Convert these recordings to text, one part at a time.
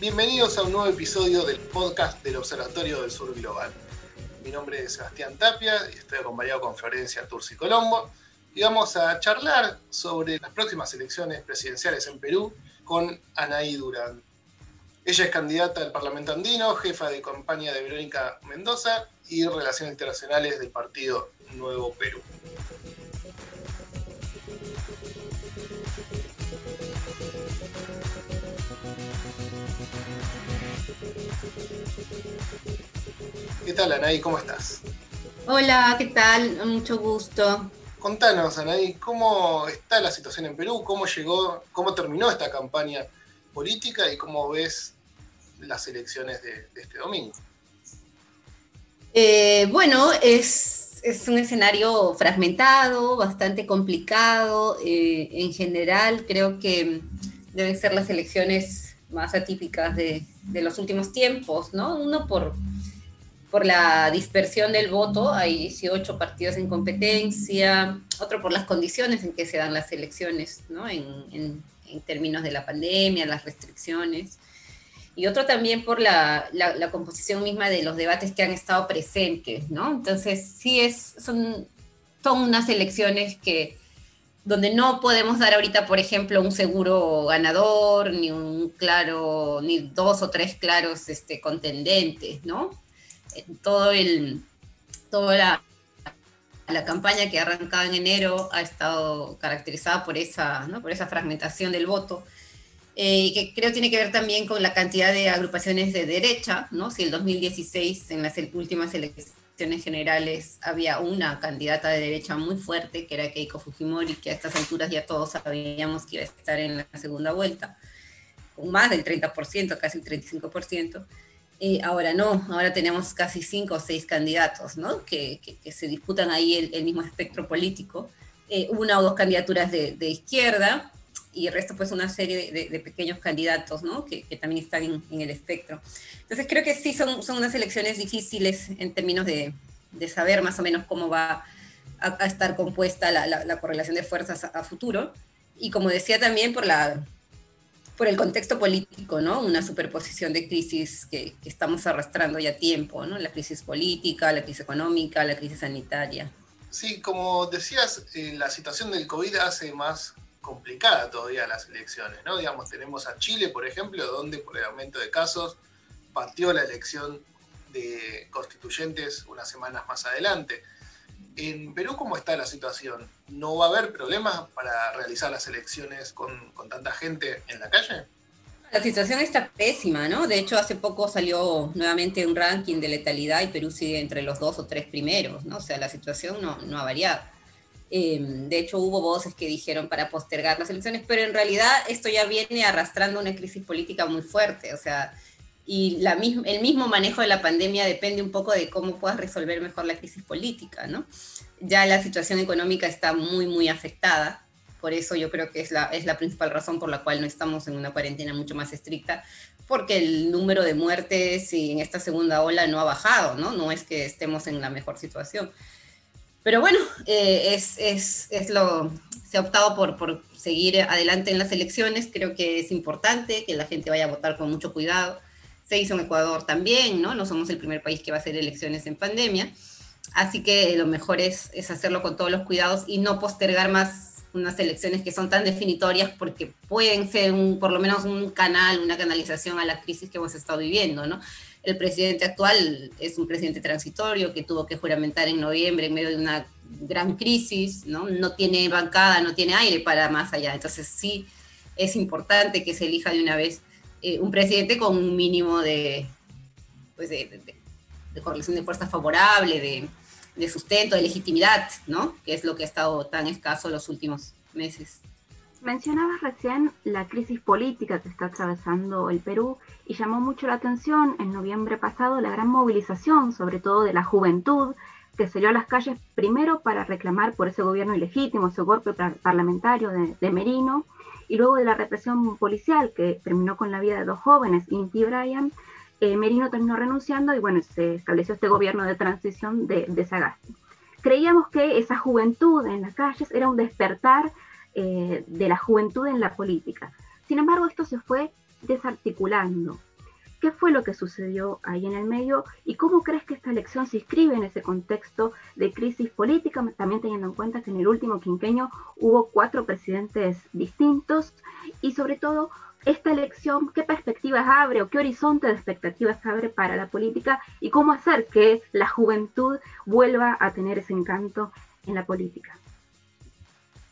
Bienvenidos a un nuevo episodio del podcast del Observatorio del Sur Global. Mi nombre es Sebastián Tapia y estoy acompañado con Florencia Turci Colombo y vamos a charlar sobre las próximas elecciones presidenciales en Perú con Anaí Durán. Ella es candidata al Parlamento Andino, jefa de campaña de Verónica Mendoza y Relaciones Internacionales del Partido Nuevo Perú. ¿Qué tal, Anaí? ¿Cómo estás? Hola, ¿qué tal? Mucho gusto. Contanos, Anaí, ¿cómo está la situación en Perú? ¿Cómo llegó, cómo terminó esta campaña política y cómo ves las elecciones de, este domingo? Eh, bueno, es, un escenario fragmentado, bastante complicado. Eh, en general, creo que deben ser las elecciones más atípicas de, de los últimos tiempos, ¿no? Uno por por la dispersión del voto, hay 18 partidos en competencia, otro por las condiciones en que se dan las elecciones, ¿no? en, en, términos de la pandemia, las restricciones, y otro también por la, la, composición misma de los debates que han estado presentes, ¿no? Entonces, sí es, son, son unas elecciones que, donde no podemos dar ahorita, por ejemplo, un seguro ganador, ni un claro, ni dos o tres claros este, contendentes, ¿no? Todo el, toda la, la campaña que arrancaba en enero ha estado caracterizada por esa, ¿no? por esa fragmentación del voto, eh, que creo tiene que ver también con la cantidad de agrupaciones de derecha, ¿no? Si el 2016, en las últimas elecciones generales, había una candidata de derecha muy fuerte, que era Keiko Fujimori, que a estas alturas ya todos sabíamos que iba a estar en la segunda vuelta, con más del 30%, casi el 35%. Eh, ahora no, ahora tenemos casi cinco o seis candidatos, ¿no? Que, que, se disputan ahí el, mismo espectro político. Eh, una o dos candidaturas de, de, izquierda y el resto pues una serie de, de pequeños candidatos, ¿no? Que, también están en, en, el espectro. Entonces creo que sí son, son unas elecciones difíciles en términos de, saber más o menos cómo va a, a estar compuesta la, la, la, correlación de fuerzas a, a futuro. Y como decía también por la por el contexto político, ¿no? Una superposición de crisis que, estamos arrastrando ya tiempo, ¿no? La crisis política, la crisis económica, la crisis sanitaria. Sí, como decías, eh, la situación del COVID hace más complicada todavía las elecciones, ¿no? Digamos, tenemos a Chile, por ejemplo, donde por el aumento de casos partió la elección de constituyentes unas semanas más adelante. En Perú, ¿cómo está la situación? ¿No va a haber problemas para realizar las elecciones con, tanta gente en la calle? La situación está pésima, ¿no? De hecho, hace poco salió nuevamente un ranking de letalidad y Perú sigue entre los dos o tres primeros, ¿no? O sea, la situación no, no ha variado. Em, de hecho, hubo voces que dijeron para postergar las elecciones, pero en realidad esto ya viene arrastrando una crisis política muy fuerte. O sea, y la el mismo manejo de la pandemia depende un poco de cómo puedas resolver mejor la crisis política, ¿no? Ya la situación económica está muy, muy afectada, por eso yo creo que es la, es la principal razón por la cual no estamos en una cuarentena mucho más estricta, porque el número de muertes en esta segunda ola no ha bajado, ¿no? No es que estemos en la mejor situación. Pero bueno, eh, es, es, es, lo, se ha optado por, por seguir adelante en las elecciones, creo que es importante que la gente vaya a votar con mucho cuidado se hizo en Ecuador también, ¿no? No somos el primer país que va a hacer elecciones en pandemia. Así que lo mejor es, es hacerlo con todos los cuidados y no postergar más unas elecciones que son tan definitorias porque pueden ser un, por lo menos un canal, una canalización a la crisis que hemos estado viviendo, ¿no? El presidente actual es un presidente transitorio que tuvo que juramentar en noviembre en medio de una gran crisis, ¿no? No tiene bancada, no tiene aire para más allá. Entonces sí es importante que se elija de una vez eh, un presidente con un mínimo de, pues de, correlación de fuerza favorable, de, de, sustento, de legitimidad, ¿no? Que es lo que ha estado tan escaso los últimos meses. Mencionabas recién la crisis política que está atravesando el Perú y llamó mucho la atención en noviembre pasado la gran movilización, sobre todo de la juventud, que salió a las calles primero para reclamar por ese gobierno ilegítimo, ese golpe parlamentario de, de Merino, y luego de la represión policial que terminó con la vida de dos jóvenes, Inti y Brian, eh, Merino terminó renunciando y bueno, se estableció este gobierno de transición de, de Sagasti. Creíamos que esa juventud en las calles era un despertar eh, de la juventud en la política. Sin embargo, esto se fue desarticulando. ¿Qué fue lo que sucedió ahí en el medio y cómo crees que esta elección se inscribe en ese contexto de crisis política, también teniendo en cuenta que en el último quinquenio hubo cuatro presidentes distintos y sobre todo esta elección, qué perspectivas abre o qué horizonte de expectativas abre para la política y cómo hacer que la juventud vuelva a tener ese encanto en la política.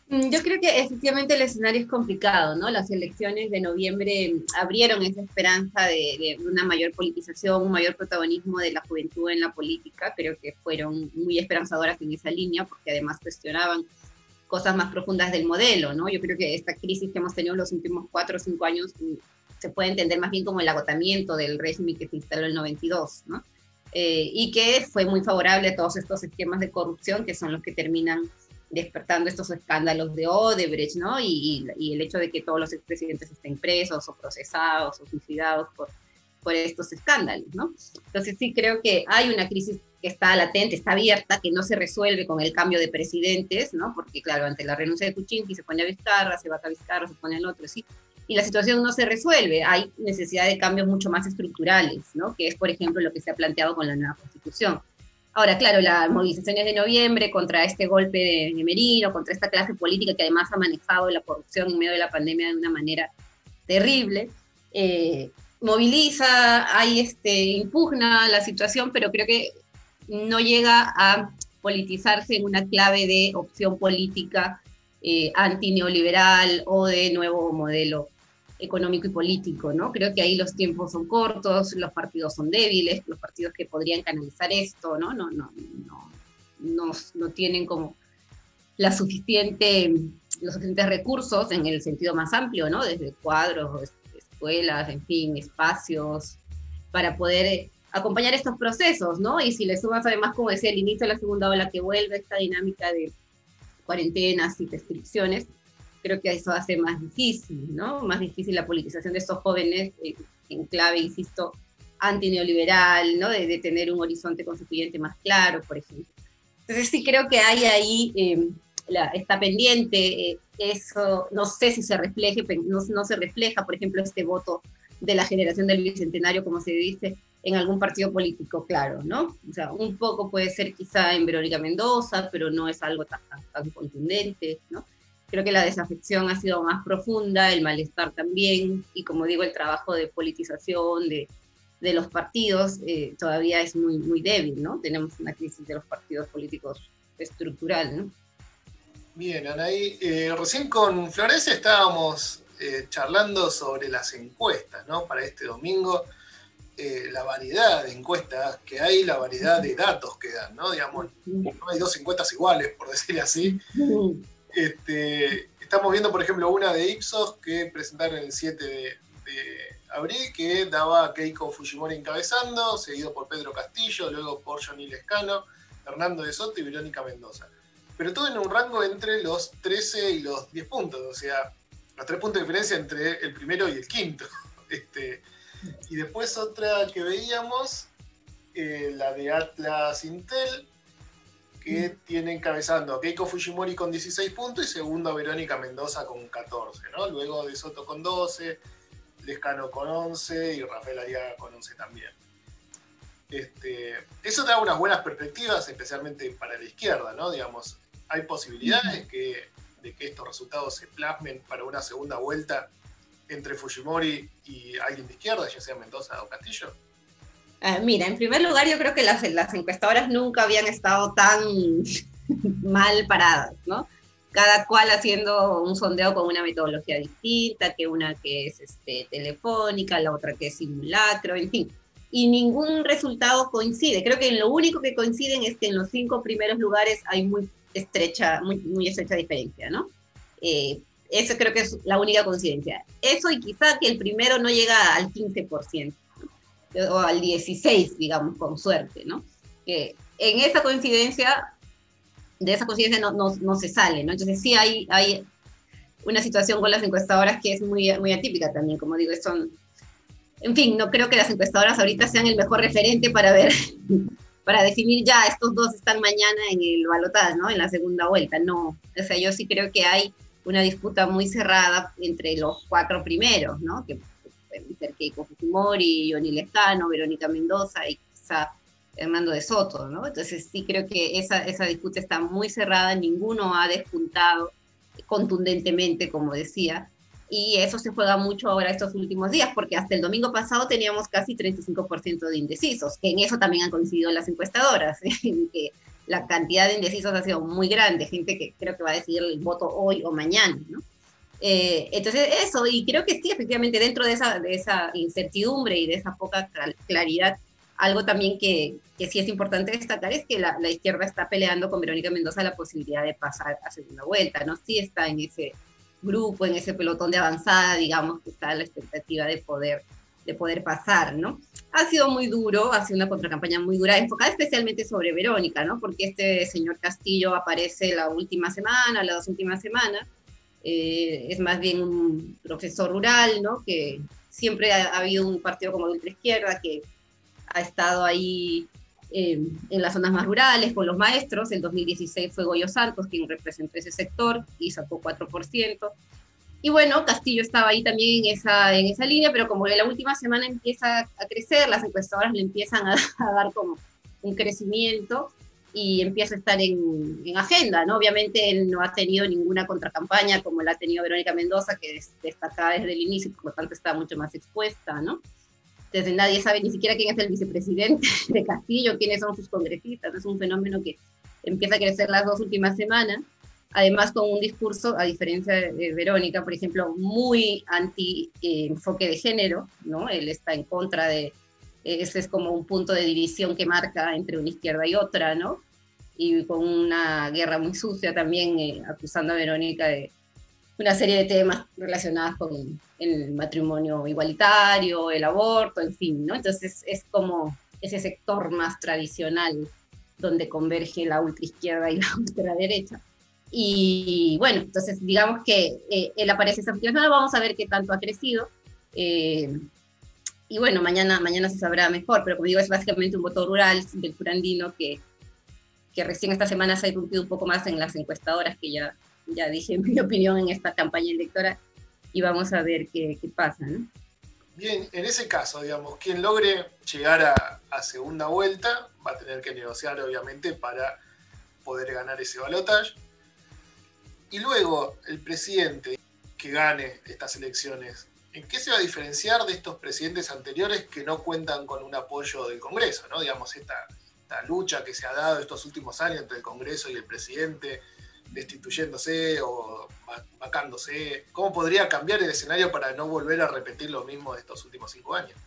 Mm, yo creo que efectivamente el escenario es complicado, ¿no? Las elecciones de noviembre abrieron esa esperanza de, una mayor politización, un mayor protagonismo de la juventud en la política. Creo que fueron muy esperanzadoras en esa línea, porque además cuestionaban cosas más profundas del modelo, ¿no? Yo creo que esta crisis que hemos tenido en los últimos cuatro o cinco años mm, se puede entender más bien como el agotamiento del régimen que se instaló en el 92, ¿no? Eh, y que fue muy favorable a todos estos esquemas de corrupción que son los que terminan despertando estos escándalos de Odebrecht, ¿no? Y, el hecho de que todos los expresidentes estén presos o procesados o suicidados por, por estos escándalos, ¿no? Entonces sí creo que hay una crisis que está latente, está abierta, que no se resuelve con el cambio de presidentes, ¿no? Porque claro, ante la renuncia de Kuczynski se pone a Vizcarra, se va a Vizcarra, se pone el otro, sí. Y la situación no se resuelve, hay necesidad de cambios mucho más estructurales, ¿no? Que es, por ejemplo, lo que se ha planteado con la nueva constitución Ahora, claro, las movilizaciones de noviembre contra este golpe de, Merino, contra esta clase política que además ha manejado la corrupción en medio de la pandemia de una manera terrible, eh, moviliza, hay este, impugna la situación, pero creo que no llega a politizarse en una clave de opción política eh, antineoliberal o de nuevo modelo económico y político, ¿no? Creo que ahí los tiempos son cortos, los partidos son débiles, los partidos que podrían canalizar esto, ¿no? No, no, no, no, tienen como la suficiente, los suficientes recursos en el sentido más amplio, ¿no? Desde cuadros, escuelas, en fin, espacios, para poder acompañar estos procesos, ¿no? Y si le sumas además, como decía, el inicio de la segunda ola que vuelve esta dinámica de cuarentenas y restricciones, creo que eso hace más difícil, ¿no? Más difícil la politización de estos jóvenes eh, en clave, insisto, antineoliberal, ¿no? De, tener un horizonte constituyente más claro, por ejemplo. Entonces sí creo que hay ahí, em, está pendiente, eh, eso no sé si se refleje, no, no se refleja, por ejemplo, este voto de la generación del Bicentenario, como se dice, en algún partido político, claro, ¿no? O sea, un poco puede ser quizá en Verónica Mendoza, pero no es algo tan, tan contundente, ¿no? Creo que la desafección ha sido más profunda, el malestar también, y como digo, el trabajo de politización de, de los partidos eh, todavía es muy, muy débil, ¿no? Tenemos una crisis de los partidos políticos estructural, ¿no? Bien, Anaí, eh, recién con Florencia estábamos eh, charlando sobre las encuestas, ¿no? Para este domingo, la variedad de encuestas que hay, la variedad de datos que dan, ¿no? Digamos, no hay dos encuestas iguales, por decirlo así. Este, estamos viendo, por ejemplo, una de Ipsos que presentaron el 7 de, abril, que daba Keiko Fujimori encabezando, seguido por Pedro Castillo, luego por Johnny Lescano, Hernando de Soto y Verónica Mendoza. Pero todo en un rango entre los 13 y los 10 puntos, o sea, los 3 puntos de diferencia entre el primero y el quinto. Este, y después otra que veíamos, eh, la de Atlas Intel, que tiene encabezando a Keiko Fujimori con 16 puntos y segundo Verónica Mendoza con 14, ¿no? Luego de Soto con 12, Lescano con 11 y Rafael Ariaga con 11 también. Este, eso da unas buenas perspectivas, especialmente para la izquierda, ¿no? Digamos, hay posibilidades que, de que estos resultados se plasmen para una segunda vuelta entre Fujimori y alguien de izquierda, ya sea Mendoza o Castillo. Ah, mira, en primer lugar, yo creo que las, las encuestadoras nunca habían estado tan mal paradas, ¿no? Cada cual haciendo un sondeo con una metodología distinta, que una que es este, telefónica, la otra que es simulacro, en fin. Y ningún resultado coincide. Creo que lo único que coinciden es que en los cinco primeros lugares hay muy estrecha, muy, muy estrecha diferencia, ¿no? Eh, eso creo que es la única coincidencia. Eso y quizá que el primero no llega al 15% o al 16, digamos, con suerte, ¿no? Que en esa coincidencia, de esa coincidencia no, no, no, se sale, ¿no? Entonces sí hay, hay una situación con las encuestadoras que es muy, muy atípica también, como digo, son... En fin, no creo que las encuestadoras ahorita sean el mejor referente para ver, para definir ya, estos dos están mañana en el balotaje, ¿no? En la segunda vuelta, no. O sea, yo sí creo que hay una disputa muy cerrada entre los cuatro primeros, ¿no? Ser Keiko Fujimori, Johnny Lescano, Verónica Mendoza y quizá Hernando de Soto, ¿no? Entonces sí creo que esa, esa disputa está muy cerrada, ninguno ha despuntado contundentemente, como decía, y eso se juega mucho ahora estos últimos días, porque hasta el domingo pasado teníamos casi 35% de indecisos, que en eso también han coincidido las encuestadoras, en que la cantidad de indecisos ha sido muy grande, gente que creo que va a decidir el voto hoy o mañana, ¿no? Eh, entonces, eso, y creo que sí, efectivamente, dentro de esa, de esa incertidumbre y de esa poca claridad, algo también que, que sí es importante destacar es que la, la, izquierda está peleando con Verónica Mendoza la posibilidad de pasar a segunda vuelta, ¿no? Sí está en ese grupo, en ese pelotón de avanzada, digamos, que está la expectativa de poder, de poder pasar, ¿no? Ha sido muy duro, ha sido una contracampaña muy dura, enfocada especialmente sobre Verónica, ¿no? Porque este señor Castillo aparece la última semana, las dos últimas semanas, eh, es más bien un profesor rural, ¿no? Que siempre ha, ha habido un partido como de ultraizquierda que ha estado ahí eh, en las zonas más rurales con los maestros. En 2016 fue Goyo Santos quien representó ese sector y sacó 4%. Y bueno, Castillo estaba ahí también en esa, en esa línea, pero como en la última semana empieza a crecer, las encuestadoras le empiezan a dar como un crecimiento y empieza a estar en, en, agenda, ¿no? Obviamente él no ha tenido ninguna contracampaña como la ha tenido Verónica Mendoza, que destacada desde el inicio y por lo tanto está mucho más expuesta, ¿no? Entonces nadie sabe ni siquiera quién es el vicepresidente de Castillo, quiénes son sus congresistas. Es un fenómeno que empieza a crecer las dos últimas semanas. Además, con un discurso, a diferencia de Verónica, por ejemplo, muy anti-enfoque eh, de género, ¿no? Él está en contra de, ese es como un punto de división que marca entre una izquierda y otra, ¿no? Y con una guerra muy sucia también, eh, acusando a Verónica de, una serie de temas relacionados con el matrimonio igualitario, el aborto, en fin, ¿no? Entonces es como ese sector más tradicional donde converge la ultraizquierda y la ultraderecha. Y bueno, entonces digamos que eh, él aparece esa semana, vamos a ver qué tanto ha crecido. Eh, y bueno, mañana, mañana se sabrá mejor, pero como digo, es básicamente un voto rural del curandino que, que recién esta semana se ha irrumpido un poco más en las encuestadoras que ya ya dije mi opinión en esta campaña electoral y vamos a ver qué, qué pasa. ¿no? Bien, en ese caso, digamos, quien logre llegar a, a, segunda vuelta va a tener que negociar, obviamente, para poder ganar ese balotaje. Y luego, el presidente que gane estas elecciones, ¿en qué se va a diferenciar de estos presidentes anteriores que no cuentan con un apoyo del Congreso? ¿no? Digamos, esta, esta lucha que se ha dado estos últimos años entre el Congreso y el presidente, destituyéndose o vacándose? ¿Cómo podría cambiar el escenario para no volver a repetir lo mismo de estos últimos cinco años?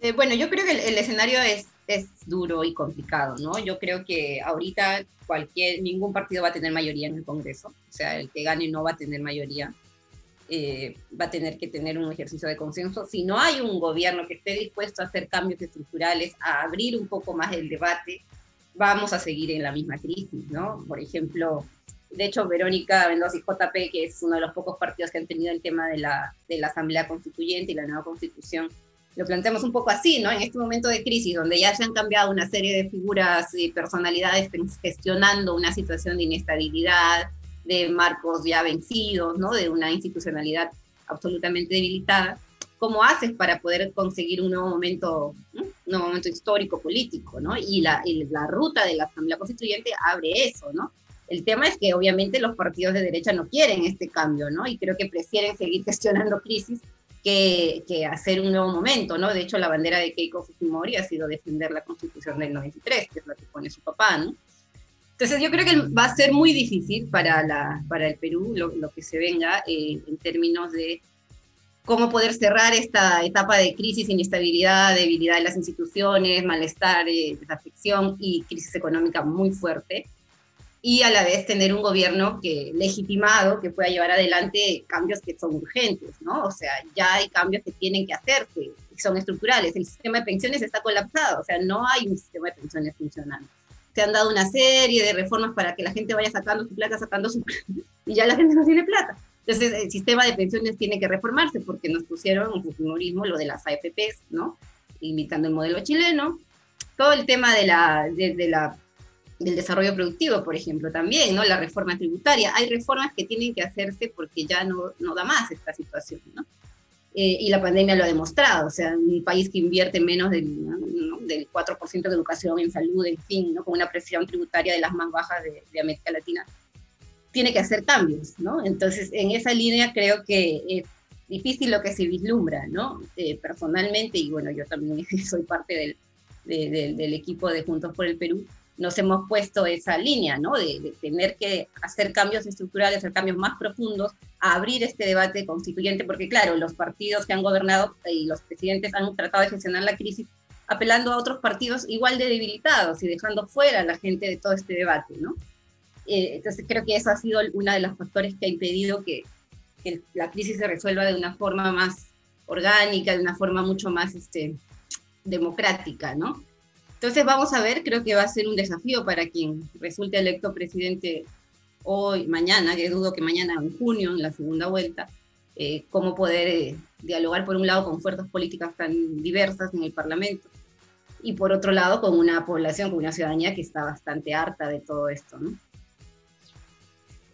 Eh, bueno, yo creo que el, el, escenario es, es duro y complicado, ¿no? Yo creo que ahorita cualquier, ningún partido va a tener mayoría en el Congreso, o sea, el que gane no va a tener mayoría, eh, va a tener que tener un ejercicio de consenso. Si no hay un gobierno que esté dispuesto a hacer cambios estructurales, a abrir un poco más el debate, vamos a seguir en la misma crisis, ¿no? Por ejemplo, de hecho, Verónica Mendoza y JP, que es uno de los pocos partidos que han tenido el tema de la, de la Asamblea Constituyente y la nueva Constitución, lo planteamos un poco así, ¿no? En este momento de crisis, donde ya se han cambiado una serie de figuras y personalidades gestionando una situación de inestabilidad, de marcos ya vencidos, ¿no? De una institucionalidad absolutamente debilitada. ¿Cómo haces para poder conseguir un nuevo momento, un nuevo momento histórico político, ¿no? Y la, la ruta de la Asamblea Constituyente abre eso, ¿no? El tema es que obviamente los partidos de derecha no quieren este cambio, ¿no? Y creo que prefieren seguir gestionando crisis que, que, hacer un nuevo momento, ¿no? De hecho, la bandera de Keiko Fujimori ha sido defender la Constitución del 93, que es la que pone su papá, ¿no? Entonces yo creo que va a ser muy difícil para, la, para el Perú lo, lo que se venga eh, en términos de cómo poder cerrar esta etapa de crisis, inestabilidad, debilidad de las instituciones, malestar, eh, desafección y crisis económica muy fuerte, y a la vez tener un gobierno que legitimado, que pueda llevar adelante cambios que son urgentes, ¿no? O sea, ya hay cambios que tienen que hacerse, que son estructurales. El sistema de pensiones está colapsado, o sea, no hay un sistema de pensiones funcional. Se han dado una serie de reformas para que la gente vaya sacando su plata, sacando su plata, y ya la gente no tiene plata. Entonces, el sistema de pensiones tiene que reformarse porque nos pusieron un fujimorismo lo de las AFPs, ¿no? Imitando el modelo chileno. Todo el tema de la, de, de la, del desarrollo productivo, por ejemplo, también, ¿no? La reforma tributaria. Hay reformas que tienen que hacerse porque ya no, no da más esta situación, ¿no? Eh, y la pandemia lo ha demostrado, o sea, un país que invierte menos del, del 4% de educación en salud, en fin, ¿no? con una presión tributaria de las más bajas de, América Latina, tiene que hacer cambios, ¿no? Entonces, en esa línea creo que es difícil lo que se vislumbra, ¿no? Eh, personalmente, y bueno, yo también soy parte del, del equipo de Juntos por el Perú, nos hemos puesto esa línea, ¿no? De, tener que hacer cambios estructurales, hacer cambios más profundos, abrir este debate constituyente, porque claro, los partidos que han gobernado y los presidentes han tratado de gestionar la crisis apelando a otros partidos igual de debilitados y dejando fuera a la gente de todo este debate, ¿no? Eh, entonces creo que eso ha sido uno de los factores que ha impedido que, que, la crisis se resuelva de una forma más orgánica, de una forma mucho más este, democrática, ¿no? Entonces vamos a ver, creo que va a ser un desafío para quien resulte electo presidente hoy, mañana, que dudo que mañana en junio, en la segunda vuelta, eh, cómo poder eh, dialogar por un lado con fuerzas políticas tan diversas en el Parlamento y por otro lado con una población, con una ciudadanía que está bastante harta de todo esto.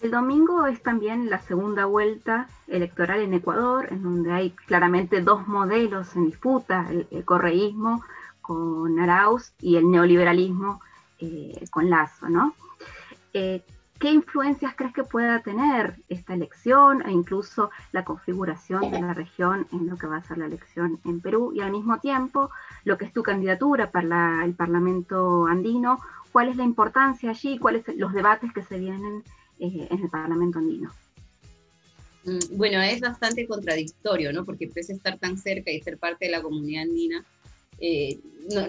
El domingo es también la segunda vuelta electoral en Ecuador, en donde hay claramente dos modelos en disputa, el correísmo con Arauz y el neoliberalismo eh, con Lazo, ¿no? Eh, ¿Qué influencias crees que pueda tener esta elección e incluso la configuración de la región en lo que va a ser la elección en Perú? Y al mismo tiempo, lo que es tu candidatura para el Parlamento andino, ¿cuál es la importancia allí? ¿Cuáles son los debates que se vienen eh, en el Parlamento andino? Mm, bueno, es bastante contradictorio, ¿no? Porque pese a estar tan cerca y ser parte de la comunidad andina, eh,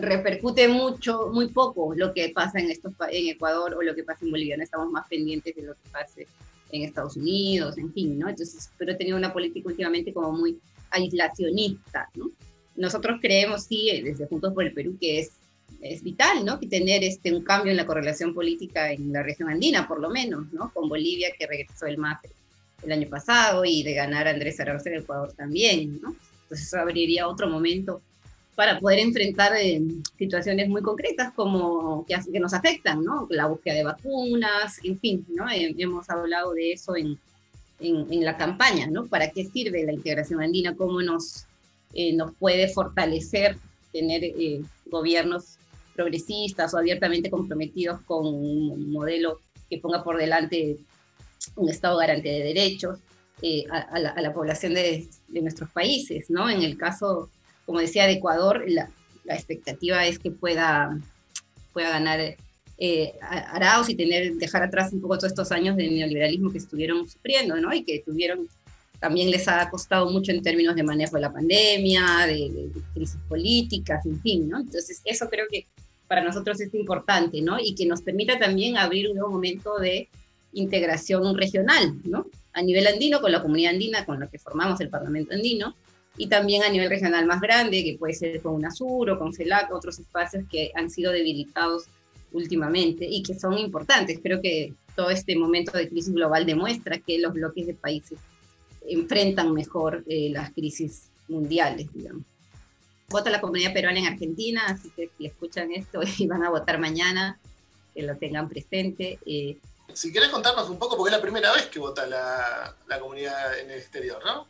repercute mucho, muy poco lo que pasa en, estos, en Ecuador o lo que pasa en Bolivia. No estamos más pendientes de lo que pase en Estados Unidos, en fin, ¿no? Entonces, pero he tenido una política últimamente como muy aislacionista, ¿no? Nosotros creemos, sí, desde Juntos por el Perú, que es, es vital, ¿no? Que tener este, un cambio en la correlación política en la región andina, por lo menos, ¿no? Con Bolivia, que regresó el MAFE el año pasado, y de ganar a Andrés Arauz en Ecuador también, ¿no? Entonces eso abriría otro momento para poder enfrentar eh, situaciones muy concretas como que, que, nos afectan, ¿no? La búsqueda de vacunas, en fin, ¿no? Eh, hemos hablado de eso en, en, la campaña, ¿no? ¿Para qué sirve la integración andina? ¿Cómo nos, eh, nos puede fortalecer tener gobiernos progresistas o abiertamente comprometidos con un modelo que ponga por delante un Estado garante de derechos a, la, a, la, población de, de nuestros países, ¿no? En el caso como decía, de Ecuador, la, expectativa es que pueda, pueda ganar eh, Arauz y tener, dejar atrás un poco todos estos años de neoliberalismo que estuvieron sufriendo, ¿no? Y que tuvieron, también les ha costado mucho en términos de manejo de la pandemia, de, crisis políticas, en fin, ¿no? Entonces, eso creo que para nosotros es importante, ¿no? Y que nos permita también abrir un nuevo momento de integración regional, ¿no? A nivel andino, con la comunidad andina, con la que formamos el Parlamento andino, y también a nivel regional más grande, que puede ser con UNASUR o con CELAC, otros espacios que han sido debilitados últimamente y que son importantes. Creo que todo este momento de crisis global demuestra que los bloques de países enfrentan mejor eh, las crisis mundiales, digamos. Vota la comunidad peruana en Argentina, así que si escuchan esto y van a votar mañana, que lo tengan presente. Eh. si querés contarnos un poco, porque es la primera vez que vota la, la comunidad en el exterior, ¿no?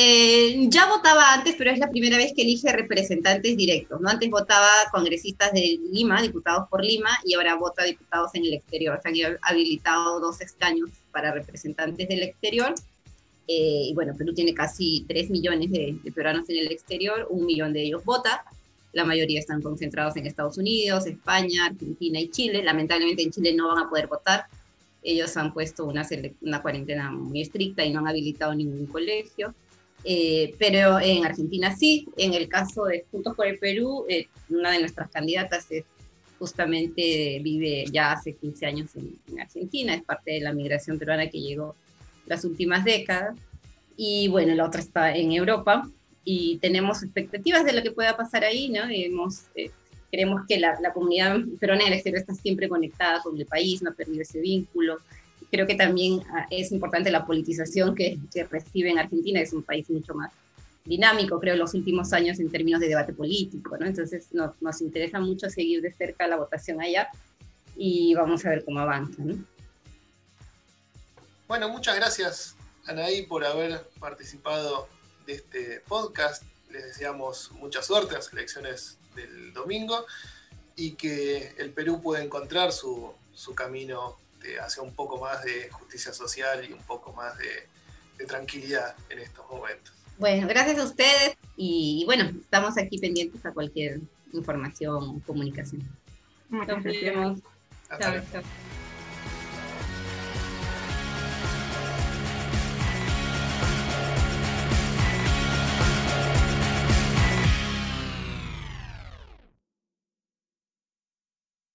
Eh, ya votaba antes, pero es la primera vez que elige representantes directos. ¿no? Antes votaba congresistas de Lima, diputados por Lima, y ahora vota diputados en el exterior. Se han habilitado dos escaños para representantes del exterior. Eh, y bueno, Perú tiene casi 3 millones de, peruanos en el exterior, un millón de ellos vota. La mayoría están concentrados en Estados Unidos, España, Argentina y Chile. Lamentablemente en Chile no van a poder votar. Ellos han puesto una, una cuarentena muy estricta y no han habilitado ningún colegio. Eh, pero en Argentina sí. En el caso de Juntos por el Perú, eh, una de nuestras candidatas es justamente vive ya hace 15 años en, Argentina, es parte de la migración peruana que llegó las últimas décadas. Y bueno, la otra está en Europa y tenemos expectativas de lo que pueda pasar ahí, ¿no? Hemos, eh, creemos que la, comunidad peruana en el exterior está siempre conectada con el país, no ha perdido ese vínculo creo que también ah, es importante la politización que, recibe en Argentina, es un país mucho más dinámico, creo, en los últimos años en términos de debate político, ¿no? Entonces nos, nos interesa mucho seguir de cerca la votación allá y vamos a ver cómo avanza, ¿no? Bueno, muchas gracias, Anaí, por haber participado de este podcast. Les deseamos mucha suerte en las elecciones del domingo y que el Perú pueda encontrar su, su camino hacia un poco más de justicia social y un poco más de, tranquilidad en estos momentos. Bueno, gracias a ustedes y, bueno, estamos aquí pendientes a cualquier información o comunicación. Muchas gracias. Chao, chao.